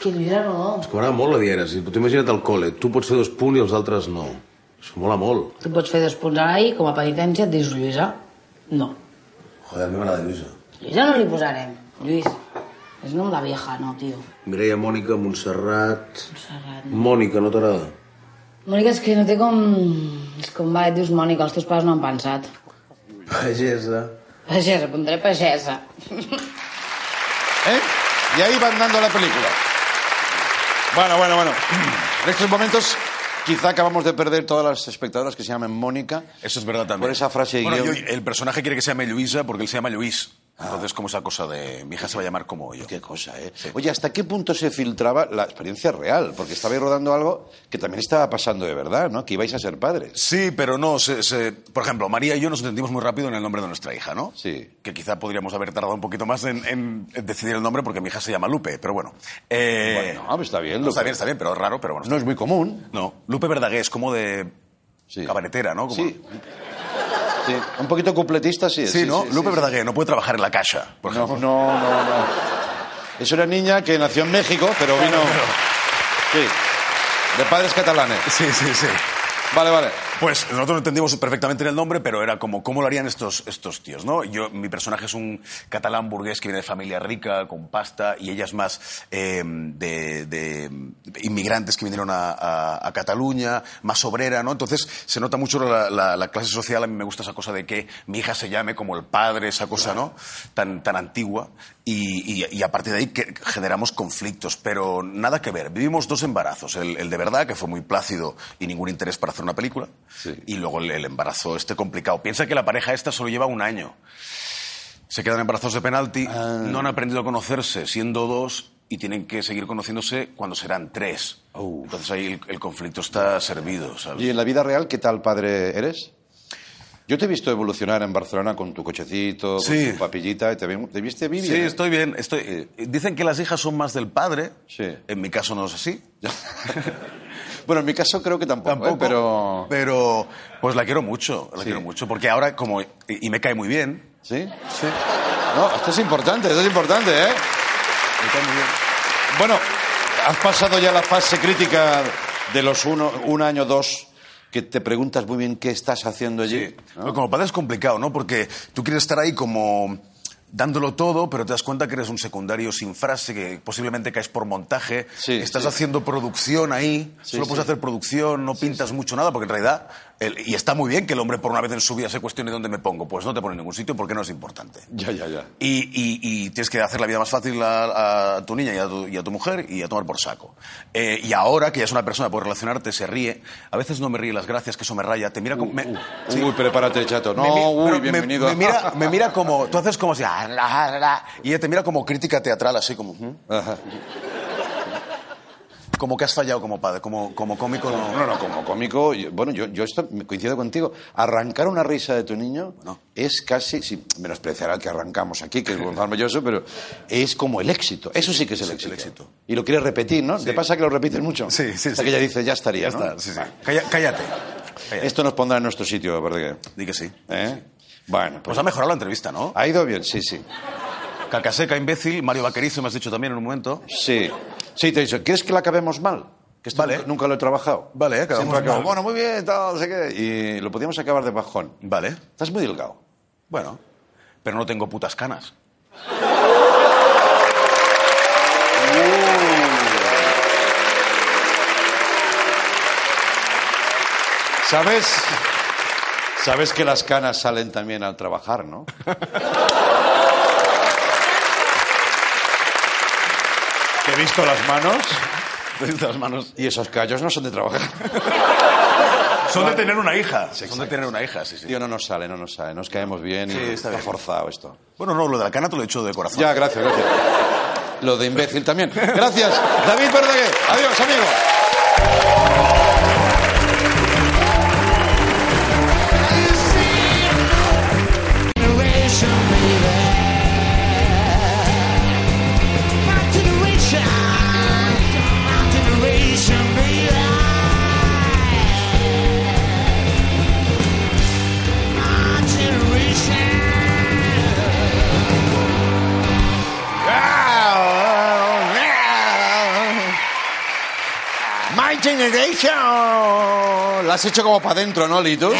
Que Lluïsa no. És que m'agrada molt la dièresi. Tu imagina't al col·le. Tu pots fer dos punts i els altres no. Això mola molt. Tu pots fer dos punts ara i com a penitència et dius Lluïsa. No. Joder, a mi m'agrada Lluïsa. Lluïsa no li posarem. Lluís. És nom de vieja, no, tio. Mireia, Mònica, Montserrat... Montserrat. Mònica, no t'agrada? Mònica, és que no té com... És com va, et dius Mònica, els teus pares no han pensat. Pagesa. Pagesa, apuntaré pagesa. ¿Eh? Y ahí van dando la película. Bueno, bueno, bueno. En estos momentos quizá acabamos de perder todas las espectadoras que se llaman Mónica. Eso es verdad también. Por esa frase de Bueno, guion. yo- el personaje quiere que se llame Luisa porque él se llama Luis. Entonces, como esa cosa de mi hija se va a llamar como yo. Qué cosa, ¿eh? Oye, ¿hasta qué punto se filtraba la experiencia real? Porque estabais rodando algo que también estaba pasando de verdad, ¿no? Que ibais a ser padres. Sí, pero no, se- se- por ejemplo, María y yo nos entendimos muy rápido en el nombre de nuestra hija, ¿no? Sí. Que quizá podríamos haber tardado un poquito más en, decidir el nombre porque mi hija se llama Lupe, pero bueno. Eh, Bueno, pues está bien, no, está Lupe. bien, está bien, pero es raro, pero bueno. No es muy común. No, Lupe Verdaguer es como de cabaretera, ¿no? Como- Sí. Sí, un poquito cupletista, sí. Sí, ¿no? Lupe. Verdaguer no puede trabajar en la caja, por No, ejemplo. no, no, no. Es una niña que nació en México, pero vino... Sí, de padres catalanes. Sí, sí, sí. Vale, vale. Pues nosotros entendimos perfectamente el nombre, pero era como, ¿cómo lo harían estos, estos tíos, no? Yo, mi personaje es un catalán burgués que viene de familia rica, con pasta, y ella es más eh, de, de inmigrantes que vinieron a, a- a Cataluña, más obrera, ¿no? Entonces se nota mucho la, la- la clase social, a mí me gusta esa cosa de que mi hija se llame como el padre, esa cosa, ¿no? Tan, tan antigua, y, y- y a partir de ahí que generamos conflictos, pero nada que ver. Vivimos dos embarazos, el, el de verdad, que fue muy plácido y ningún interés para hacer una película, y luego el, embarazo este complicado. Piensa que la pareja esta solo lleva un año. Se quedan embarazos de penalti, no han aprendido a conocerse siendo dos y tienen que seguir conociéndose cuando serán tres. Entonces ahí el, el conflicto está servido, ¿sabes? ¿Y en la vida real qué tal padre eres? Yo te he visto evolucionar en Barcelona con tu cochecito, Sí. con tu papillita, y te, te viste bien. Sí, estoy bien. Estoy... eh, Dicen que las hijas son más del padre. Sí. En mi caso no es así. [laughs] Bueno, en mi caso creo que tampoco, Tampoco, ¿eh? pero... Pero, pues la quiero mucho, la quiero mucho. Porque ahora, como... Y, me cae muy bien. ¿Sí? Sí. No, esto es importante, esto es importante, ¿eh? Me cae muy bien. Bueno, has pasado ya la fase crítica de los uno, un año, dos, que te preguntas muy bien qué estás haciendo allí. ¿no? Pero como padre es complicado, ¿no? Porque tú quieres estar ahí como dándolo todo, pero te das cuenta que eres un secundario sin frase, que posiblemente caes por montaje, estás sí. haciendo producción ahí, Sí, solo puedes hacer producción, no pintas mucho nada, porque en realidad, el- y está muy bien que el hombre por una vez en su vida se cuestione dónde me pongo, pues no te pone en ningún sitio porque no es importante. Ya, ya, ya. Y, y- y tienes que hacer la vida más fácil a, a tu niña y a tu, y a tu mujer y a tomar por saco. Eh, y ahora que ya es una persona puede relacionarte, se ríe. A veces no me ríe las gracias, que eso me raya. Te mira como... me- sí. Uy, prepárate, chato. No, Me uy, me- bienvenido. Me, mira, me mira como... Tú haces como si... "Ah, la, la, la", y ella te mira como crítica teatral, así como... "¿Mm?". Como que has fallado como padre, como, como cómico no... No, no, como cómico, yo- bueno, yo, yo esto coincido contigo. Arrancar una risa de tu niño es casi, sin menospreciar al que arrancamos aquí, que es Gonzalo Melloso, pero es como el éxito. Eso sí que es el éxito. Y lo quieres repetir, ¿no? ¿Te pasa que lo repites mucho? Sí, sí, Hasta sí. que ella dice, ya estaría, Ya ¿no? está, sí, sí. Calla- cállate. Esto nos pondrá en nuestro sitio, ¿verdad? Di que sí. ¿Eh? Bueno, pues... Pues ha mejorado la entrevista, ¿no? Ha ido bien, sí, sí. Cacaseca, imbécil, Mario Vaquerizo me has dicho también en un momento. Sí. Sí, te he dicho, ¿quieres que la acabemos mal? Que esto Vale. nunca, nunca lo he trabajado. Vale, acabamos Siempre acabo, mal. Bueno, muy bien, tal, no sé qué. Y lo podíamos acabar de bajón. Vale. Estás muy delgado. Bueno, pero no tengo putas canas. ¿Sabes? Sabes que las canas salen también al trabajar, ¿no? [laughs] Te he visto las manos. Te [laughs] he visto las manos. Y esos callos no son de trabajar. [laughs] Son de tener una hija. Son de tener una hija, sí, sí. Tío, no nos sale, no nos sale. Nos caemos bien y Sí, está está bien. forzado esto. Bueno, no, lo de la cana te lo he hecho de corazón. Ya, gracias, gracias. Lo de imbécil también. Gracias, David Verdaguer. Adiós, amigo. Generation. La has hecho como para adentro, ¿no, Litus?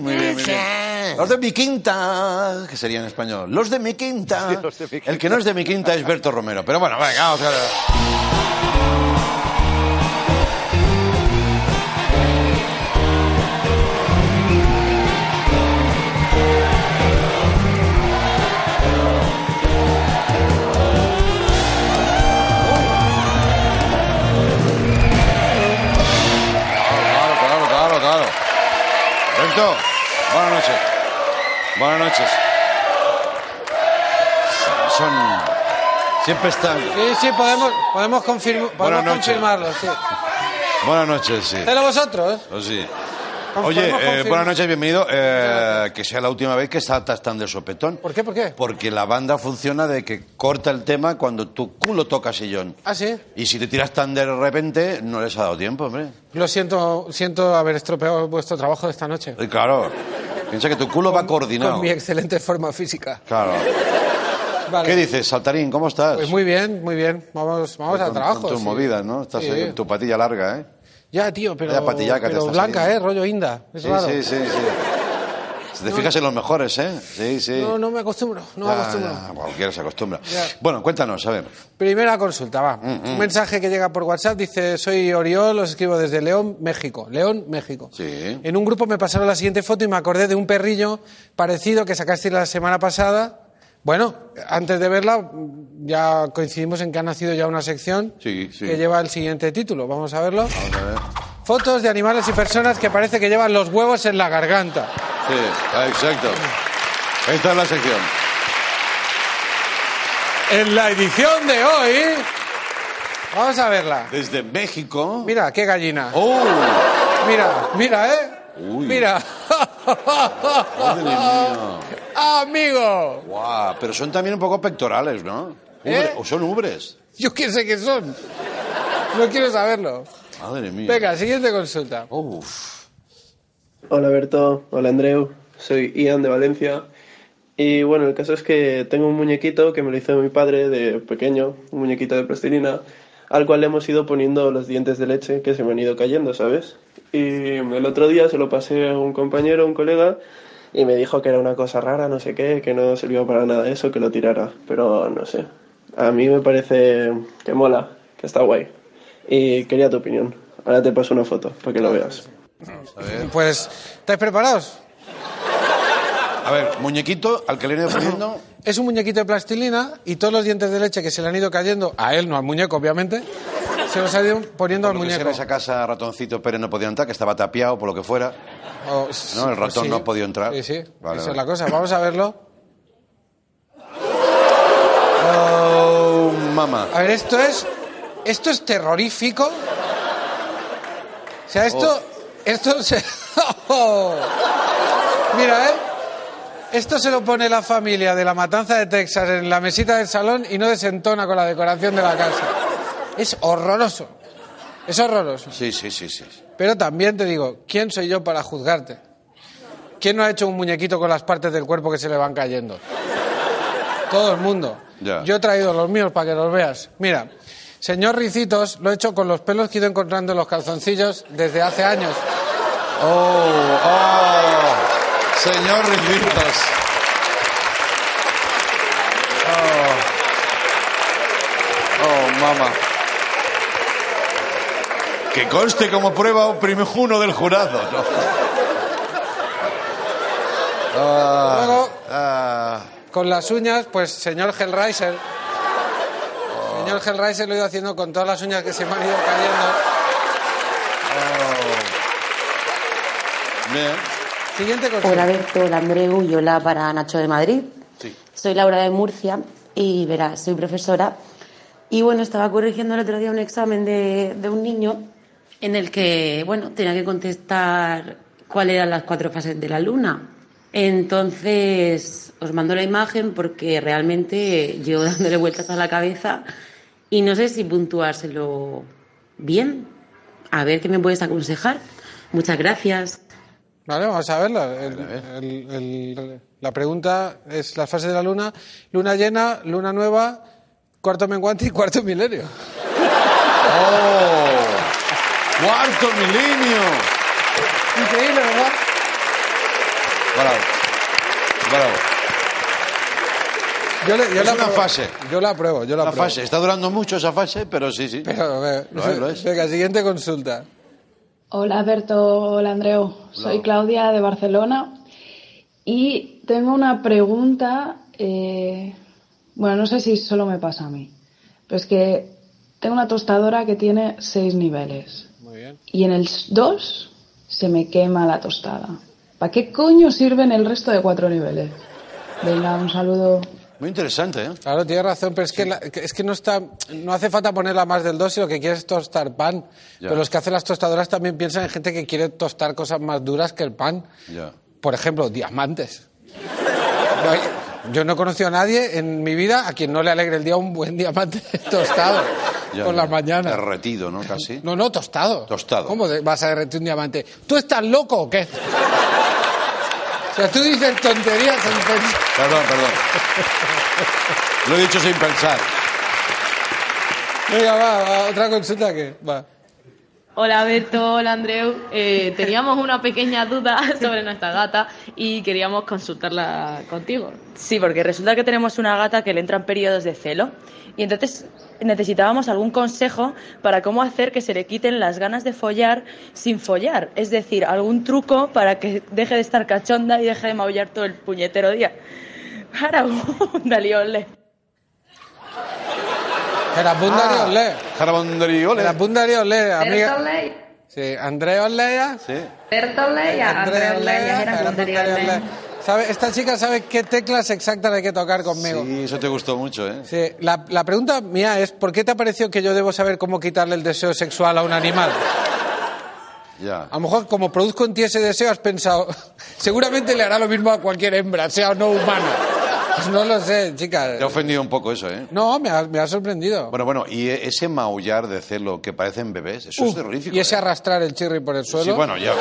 Muy bien, muy bien. Los de mi quinta, que sería en español. Los de mi quinta. El que no es de mi quinta es Berto Romero. Pero bueno, venga, vamos a ver. Siempre están... Sí, sí, podemos, podemos, podemos confirmarlo, sí. Buenas noches, sí. ¿Pero vosotros? Pues sí. Con- Oye, eh, buenas noches, bienvenido. Eh, que sea la última vez que saltas tan de sopetón. ¿Por qué? ¿Por qué? Porque la banda funciona de que corta el tema cuando tu culo toca sillón. Ah, sí. Y si te tiras tan de repente, no les ha dado tiempo, hombre. Lo siento, siento haber estropeado vuestro trabajo de esta noche. Y claro, piensa que tu culo va coordinado. Con mi excelente forma física. Claro. Vale. ¿Qué dices, Saltarín? ¿Cómo estás? Pues muy bien, muy bien. Vamos, vamos al trabajo. Con tus sí. movidas, ¿no? Estás Sí. ahí con tu patilla larga, ¿eh? Ya, tío, pero, Vaya patillaca te pero está blanca, saliendo. ¿eh? Rollo inda. Es Sí, raro. sí, sí, sí. Si te No. fijas en los mejores, ¿eh? Sí, sí. No, no me acostumbro, no me acostumbro. ya, cualquiera se acostumbra. Ya. Bueno, cuéntanos, a ver. Primera consulta, va. Mm, Un mensaje que llega por WhatsApp dice, soy Oriol, os escribo desde León, México. León, México. Sí. En un grupo me pasaron la siguiente foto y me acordé de un perrillo parecido que sacaste la semana pasada. Bueno, antes de verla, ya coincidimos en que ha nacido ya una sección Sí, sí. que lleva el siguiente título. Vamos a verlo. Vamos a ver. Fotos de animales y personas que parece que llevan los huevos en la garganta. Sí, exacto. Esta es la sección. En la edición de hoy... Vamos a verla. Desde México. Mira, qué gallina. ¡Oh! Mira, mira, ¿eh? Uy. Mira. Madre mía. Amigo. Guau, pero son también un poco pectorales, ¿no? Ubre- ¿Eh? ¿O son ubres? Yo qué sé qué son. No quiero saberlo. Madre mía. Venga, siguiente consulta. Uf. Hola Berto, hola Andreu, soy Ian de Valencia. Y bueno, el caso es que tengo un muñequito que me lo hizo mi padre de pequeño, un muñequito de plastilina, al cual le hemos ido poniendo los dientes de leche que se me han ido cayendo, ¿sabes? Y el otro día se lo pasé a un compañero, un colega, y me dijo que era una cosa rara, no sé qué, que no servía para nada eso, que lo tirara. Pero no sé, a mí me parece que mola, que está guay. Y quería tu opinión. Ahora te paso una foto para que lo veas. Pues, ¿estáis preparados? A ver, muñequito al que le he ido poniendo. Es un muñequito de plastilina y todos los dientes de leche que se le han ido cayendo, a él, no al muñeco, obviamente, se los ha ido poniendo Por al lo que sea, muñeco. en esa casa ratoncito Pérez no podía entrar, que estaba tapiado por lo que fuera. O- No, el ratón sí. no ha podido entrar. Sí, sí, Vale, esa vale. es la cosa. Vamos a verlo. Oh, mamá. A ver, esto es. Esto es terrorífico. O sea, esto. Esto se. [laughs] Mira, ¿eh? Esto se lo pone la familia de la matanza de Texas en la mesita del salón y no desentona con la decoración de la casa. Es horroroso. Es horroroso. Sí, sí, sí, sí. Pero también te digo, ¿quién soy yo para juzgarte? ¿Quién no ha hecho un muñequito con las partes del cuerpo que se le van cayendo? Todo el mundo. Ya. Yo he traído los míos para que los veas. Mira, señor Ricitos, lo he hecho con los pelos que he ido encontrando en los calzoncillos desde hace años. Oh, oh. Señor Ricitos. Oh. Oh, mamá. Que conste como prueba un primijuno del jurado. ¿no? Ah, Luego, ah. con las uñas, pues señor Hellraiser. Señor Hellraiser lo he ido haciendo con todas las uñas que se me han ido cayendo. Bien. Siguiente cosa. Hola Berto, hola Andreu y hola para Nacho de Madrid. Sí. Soy Laura de Murcia y verás, soy profesora. Y bueno, estaba corrigiendo el otro día un examen de, de un niño en el que, bueno, tenía que contestar cuáles eran las cuatro fases de la luna. Entonces, os mando la imagen porque realmente llevo [laughs] dándole vueltas a la cabeza y no sé si puntuárselo bien. A ver qué me puedes aconsejar. Muchas gracias. Vale, vamos a verlo. El- el- el- la pregunta es las fases de la luna. Luna llena, luna nueva, cuarto menguante y cuarto milenio. [laughs] Alberto Milinio. Increíble, ¿verdad? Bravo. Bravo. Yo, le- yo Es la una apruebo. fase. Yo la apruebo, yo la La apruebo. fase. Está durando mucho esa fase, pero sí, sí. Pero, eh, Lo es, lo es. Venga, siguiente consulta. Hola Alberto, hola Andreu. Soy Claudia de Barcelona y tengo una pregunta. eh, bueno, no sé si solo me pasa a mí, pero es que tengo una tostadora que tiene seis niveles. Y en el 2 se me quema la tostada. ¿Para qué coño sirven el resto de cuatro niveles? Venga, un saludo. Muy interesante, ¿eh? Claro, tienes razón, pero es que, la- es que no está, no hace falta ponerla más del 2 si lo que quieres es tostar pan. Ya. Pero los que hacen las tostadoras también piensan en gente que quiere tostar cosas más duras que el pan. Ya. Por ejemplo, diamantes. No hay- yo no he conocido a nadie en mi vida a quien no le alegre el día un buen diamante [laughs] tostado Ya, por ya. la mañana. Derretido, ¿no? Casi. No, no, tostado. Tostado. ¿Cómo vas a derretir un diamante? ¿Tú estás loco o qué? O sea, tú dices tonterías en pensar. Perdón, perdón. Lo he dicho sin pensar. Venga, va, va, otra consulta que va. Hola Alberto, hola Andreu. Eh, teníamos una pequeña duda [laughs] sobre nuestra gata y queríamos consultarla contigo. Sí, porque resulta que tenemos una gata que le entran periodos de celo y entonces necesitábamos algún consejo para cómo hacer que se le quiten las ganas de follar sin follar. Es decir, algún truco para que deje de estar cachonda y deje de maullar todo el puñetero día. [laughs] Daliole. Gerabundari Olé. Gerabundari Olé. Gerabundari Olé, amiga. Sí, Andrea Olea. Sí. Bertolei, Andrea Olea, era Gerabundari Olé. ¿Sabe, esta chica sabe qué teclas exactas hay que tocar conmigo. Sí, eso te gustó mucho, ¿eh? Sí, la, la pregunta mía es, ¿por qué te ha parecido que yo debo saber cómo quitarle el deseo sexual a un animal? Ya. A lo mejor, como produzco en ti ese deseo, has pensado, [laughs] seguramente le hará lo mismo a cualquier hembra, sea o no humana. Pues no lo sé, chica. Te ha ofendido un poco eso, ¿eh? No, me ha, me ha sorprendido. Bueno, bueno, y ese maullar de celo que parecen bebés, eso es terrorífico. y ese ¿eh? arrastrar el chirri por el suelo. Sí, bueno, ya.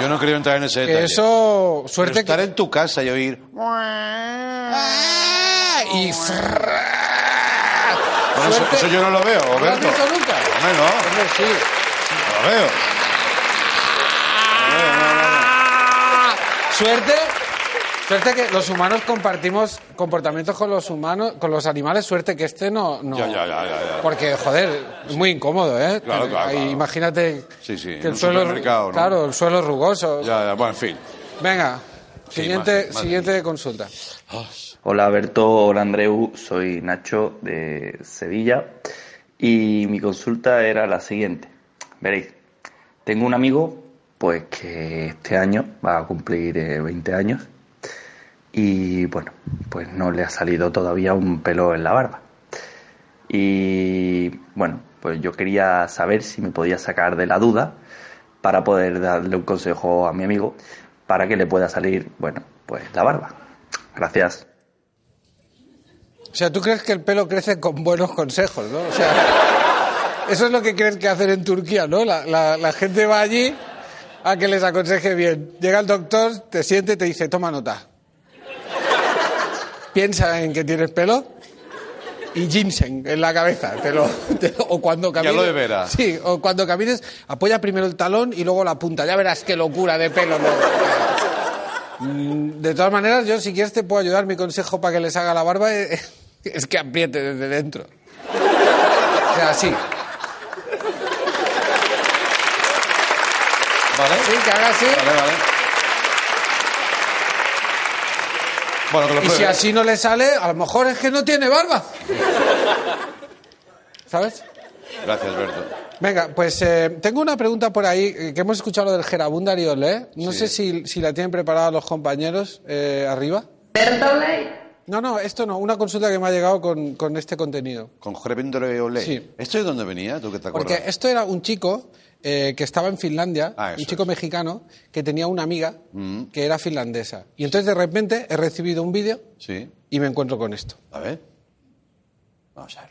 Yo no quería entrar en ese que detalle. eso, Pero suerte estar en tu casa y oír... y... Bueno, eso, eso yo no lo veo, ¿No lo has Roberto. visto nunca? Hombre, no. Hombre, sí. No lo veo. Suerte, suerte que los humanos compartimos comportamientos con los humanos, con los animales. Suerte que este no, no. Ya, ya, ya, ya, ya. Porque joder, es muy incómodo, ¿eh? Claro, claro, Ahí, claro. Imagínate Sí, sí, que el suelo, ¿no? claro, el suelo es rugoso. Ya, ya, bueno, en fin. Venga, Sí, siguiente, más- más siguiente consulta. Hola Alberto, hola Andreu, soy Nacho de Sevilla y mi consulta era la siguiente. Veréis, tengo un amigo pues que este año va a cumplir eh, 20 años y bueno, pues no le ha salido todavía un pelo en la barba. Y bueno, pues yo quería saber si me podía sacar de la duda para poder darle un consejo a mi amigo para que le pueda salir, bueno, pues la barba. Gracias. O sea, ¿tú crees que el pelo crece con buenos consejos, no? O sea, [laughs] eso es lo que crees que hacen en Turquía, ¿no? La, la- la gente va allí a que les aconseje bien. Llega el doctor, te siente y te dice, toma nota. Piensa en que tienes pelo y ginseng en la cabeza. Te lo, [laughs] te lo- o cuando camines... aloe vera. Sí, o cuando camines, apoya primero el talón y luego la punta. Ya verás qué locura de pelo. ¿no? Mm, De todas maneras, yo si quieres te puedo ayudar. Mi consejo para que les haga la barba es, [laughs] es que apriete desde dentro. O sea, así. Vale. Sí, que haga así. Vale, vale. Bueno, que lo Y si así no le sale, a lo mejor es que no tiene barba. ¿Sabes? Gracias, Berto. Venga, pues eh, tengo una pregunta por ahí, eh, que hemos escuchado lo del Gerabundari Olé. No Sí. sé si, si la tienen preparada los compañeros eh, arriba. Bertolei, No, no, esto no. Una consulta que me ha llegado con, con este contenido. Con Jorge Olé. Sí. ¿Esto de dónde venía? ¿Tú qué te acuerdas? Porque esto era un chico eh, que estaba en Finlandia, Ah, un chico mexicano, que tenía una amiga Mm, que era finlandesa. Y entonces de repente he recibido un vídeo sí. y me encuentro con esto. A ver. Vamos a ver.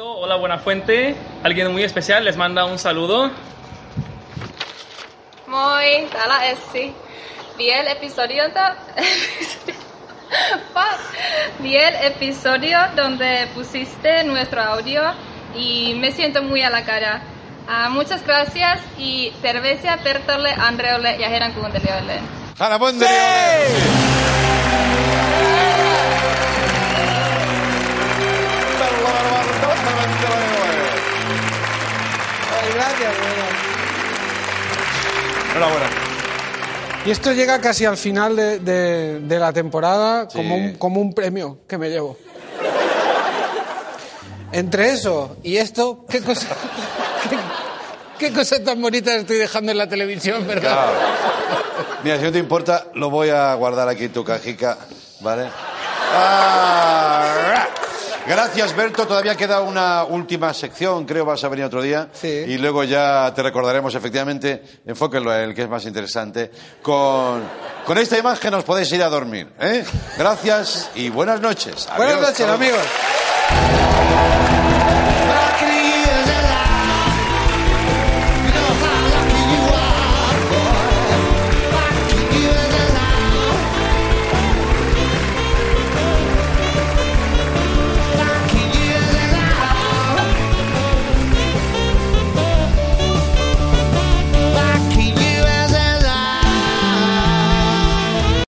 Hola Buenafuente, alguien muy especial les manda un saludo. Moi, täällä Essi. Vi el episodio, [laughs] Fuck. Vi el episodio donde pusiste nuestro audio y me siento muy a la cara. Ah, muchas gracias y terveisiä Pertolle, Andreolle ja heidän kuuntelijoilleen. Hanna Bonderi! gracias, Enhorabuena. Y esto llega casi al final de, de- de la temporada como, un, como un premio que me llevo. Entre eso y esto, ¿qué cosa, qué, cosas tan bonitas estoy dejando en la televisión, verdad? Claro. Mira, si no te importa, lo voy a guardar aquí en tu cajica, ¿vale? Ah, Gracias, Berto. Todavía queda una última sección, creo vas a venir otro día. Y luego ya te recordaremos, efectivamente, enfóquenlo a él, que es más interesante. Con, con esta imagen os podéis ir a dormir. ¿eh? Gracias y buenas noches. Buenas Adiós. noches, amigos.